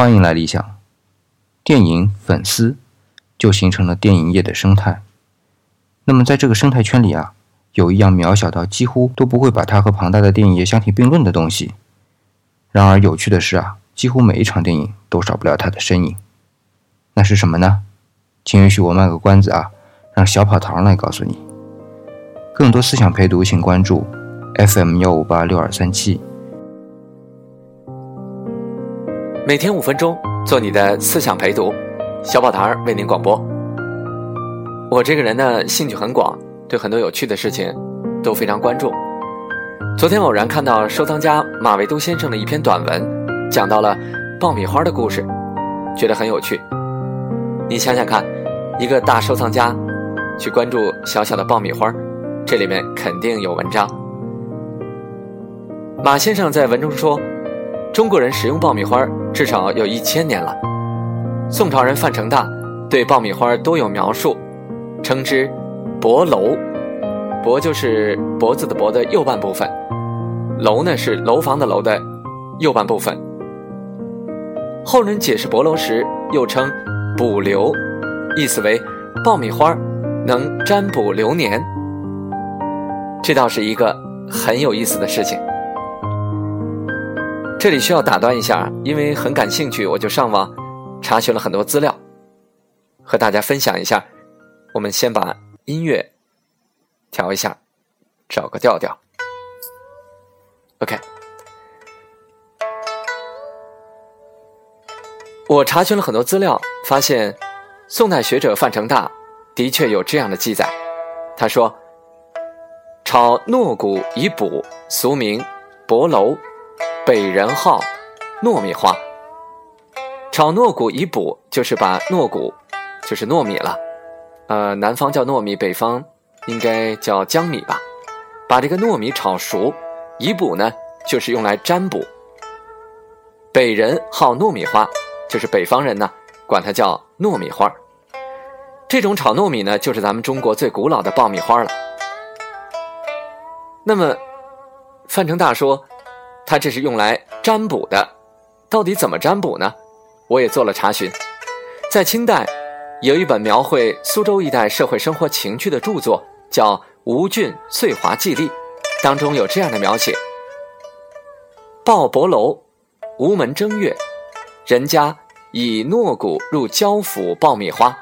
欢迎来理想。电影粉丝就形成了电影业的生态。那么在这个生态圈里啊，有一样渺小到几乎都不会把它和庞大的电影业相提并论的东西。然而有趣的是啊，几乎每一场电影都少不了它的身影。那是什么呢？请允许我卖个关子啊，让小跑堂来告诉你。更多思想陪读，请关注 FM 幺五八六二三七。每天五分钟，做你的思想陪读，小宝堂为您广播。我这个人呢，兴趣很广，对很多有趣的事情都非常关注。昨天偶然看到收藏家马未都先生的一篇短文，讲到了爆米花的故事，觉得很有趣。你想想看，一个大收藏家去关注小小的爆米花，这里面肯定有文章。马先生在文中说。中国人食用爆米花至少有一千年了。宋朝人范成大对爆米花多有描述，称之“帛楼”。帛就是脖子的“脖”的右半部分，楼呢是楼房的“楼”的右半部分。后人解释“帛楼”时又称“补流”，意思为爆米花能占卜流年。这倒是一个很有意思的事情。这里需要打断一下，因为很感兴趣，我就上网查询了很多资料，和大家分享一下。我们先把音乐调一下，找个调调。OK，我查询了很多资料，发现宋代学者范成大的确有这样的记载。他说：“炒糯谷以补，俗名薄楼。”北人号糯米花，炒糯谷以补，就是把糯谷，就是糯米了，呃，南方叫糯米，北方应该叫江米吧。把这个糯米炒熟，以补呢，就是用来占卜。北人号糯米花，就是北方人呢，管它叫糯米花。这种炒糯米呢，就是咱们中国最古老的爆米花了。那么，范成大说。它这是用来占卜的，到底怎么占卜呢？我也做了查询，在清代有一本描绘苏州一带社会生活情趣的著作，叫《吴郡岁华记历》，当中有这样的描写：鲍博楼，吴门正月，人家以糯谷入焦府爆米花，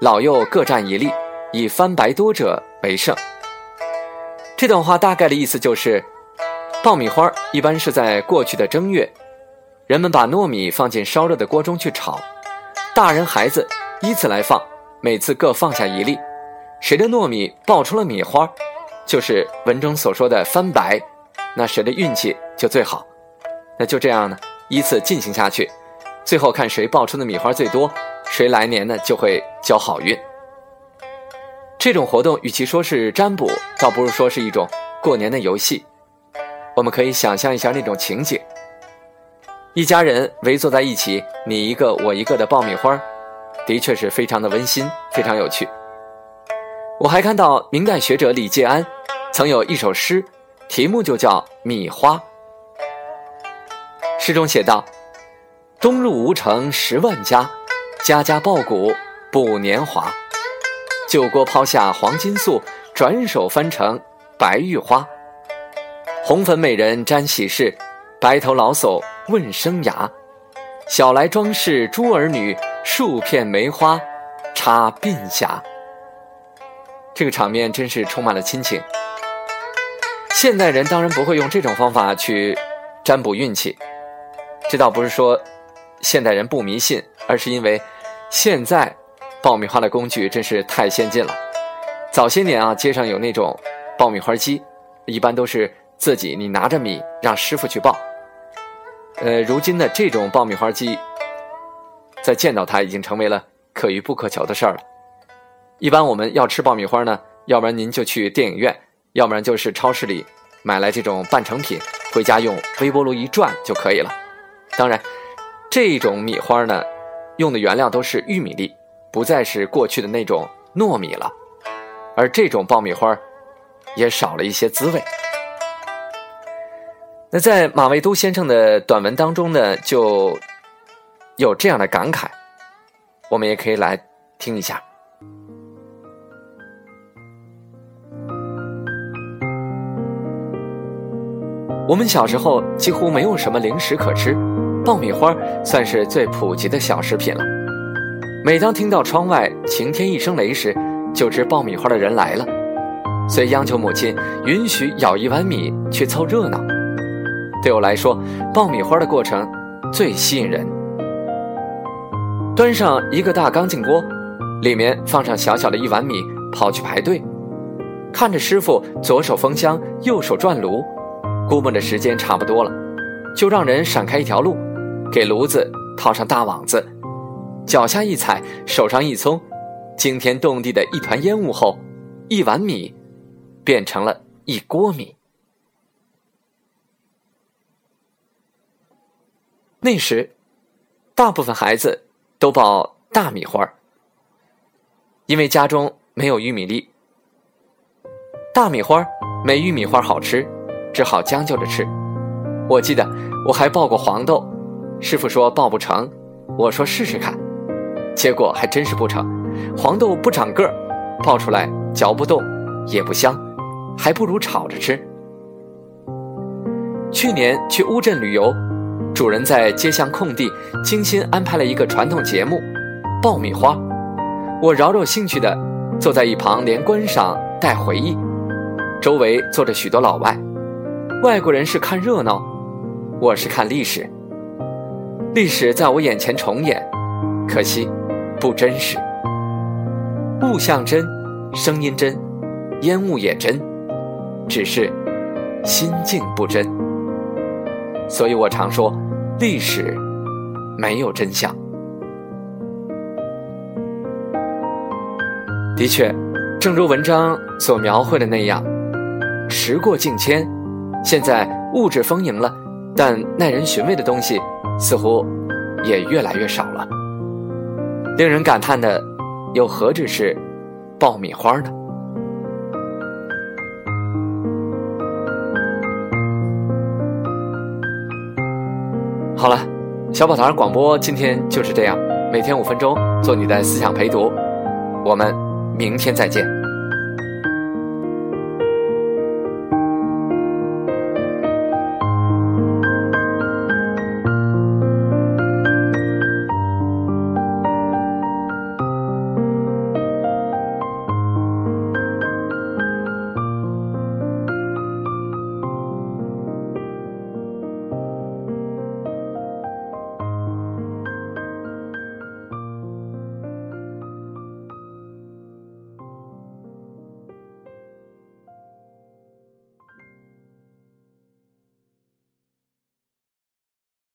老幼各占一粒，以翻白多者为胜。这段话大概的意思就是。爆米花一般是在过去的正月，人们把糯米放进烧热的锅中去炒，大人孩子依次来放，每次各放下一粒，谁的糯米爆出了米花，就是文中所说的翻白，那谁的运气就最好。那就这样呢，依次进行下去，最后看谁爆出的米花最多，谁来年呢就会交好运。这种活动与其说是占卜，倒不如说是一种过年的游戏。我们可以想象一下那种情景：一家人围坐在一起，你一个我一个的爆米花，的确是非常的温馨，非常有趣。我还看到明代学者李介安曾有一首诗，题目就叫《米花》。诗中写道：“东入吴城十万家，家家爆谷补年华。旧锅抛下黄金粟，转手翻成白玉花。”红粉美人沾喜事，白头老叟问生涯。小来装饰诸儿女，数片梅花插鬓霞。这个场面真是充满了亲情。现代人当然不会用这种方法去占卜运气，这倒不是说现代人不迷信，而是因为现在爆米花的工具真是太先进了。早些年啊，街上有那种爆米花机，一般都是。自己你拿着米让师傅去爆，呃，如今的这种爆米花机，再见到它已经成为了可遇不可求的事儿了。一般我们要吃爆米花呢，要不然您就去电影院，要不然就是超市里买来这种半成品，回家用微波炉一转就可以了。当然，这种米花呢，用的原料都是玉米粒，不再是过去的那种糯米了，而这种爆米花也少了一些滋味。那在马未都先生的短文当中呢，就有这样的感慨，我们也可以来听一下。我们小时候几乎没有什么零食可吃，爆米花算是最普及的小食品了。每当听到窗外晴天一声雷时，就知爆米花的人来了，遂央求母亲允许舀一碗米去凑热闹。对我来说，爆米花的过程最吸引人。端上一个大钢劲锅，里面放上小小的一碗米，跑去排队，看着师傅左手封箱，右手转炉。估摸着时间差不多了，就让人闪开一条路，给炉子套上大网子，脚下一踩，手上一松，惊天动地的一团烟雾后，一碗米变成了一锅米。那时，大部分孩子都爆大米花因为家中没有玉米粒，大米花没玉米花好吃。只好将就着吃。我记得我还爆过黄豆，师傅说爆不成，我说试试看，结果还真是不成。黄豆不长个儿，爆出来嚼不动，也不香，还不如炒着吃。去年去乌镇旅游，主人在街巷空地精心安排了一个传统节目——爆米花。我饶有兴趣的坐在一旁，连观赏带回忆。周围坐着许多老外。外国人是看热闹，我是看历史。历史在我眼前重演，可惜不真实。物象真，声音真，烟雾也真，只是心境不真。所以我常说，历史没有真相。的确，正如文章所描绘的那样，时过境迁。现在物质丰盈了，但耐人寻味的东西似乎也越来越少了。令人感叹的，又何止是爆米花呢？好了，小宝儿广播今天就是这样，每天五分钟，做你的思想陪读。我们明天再见。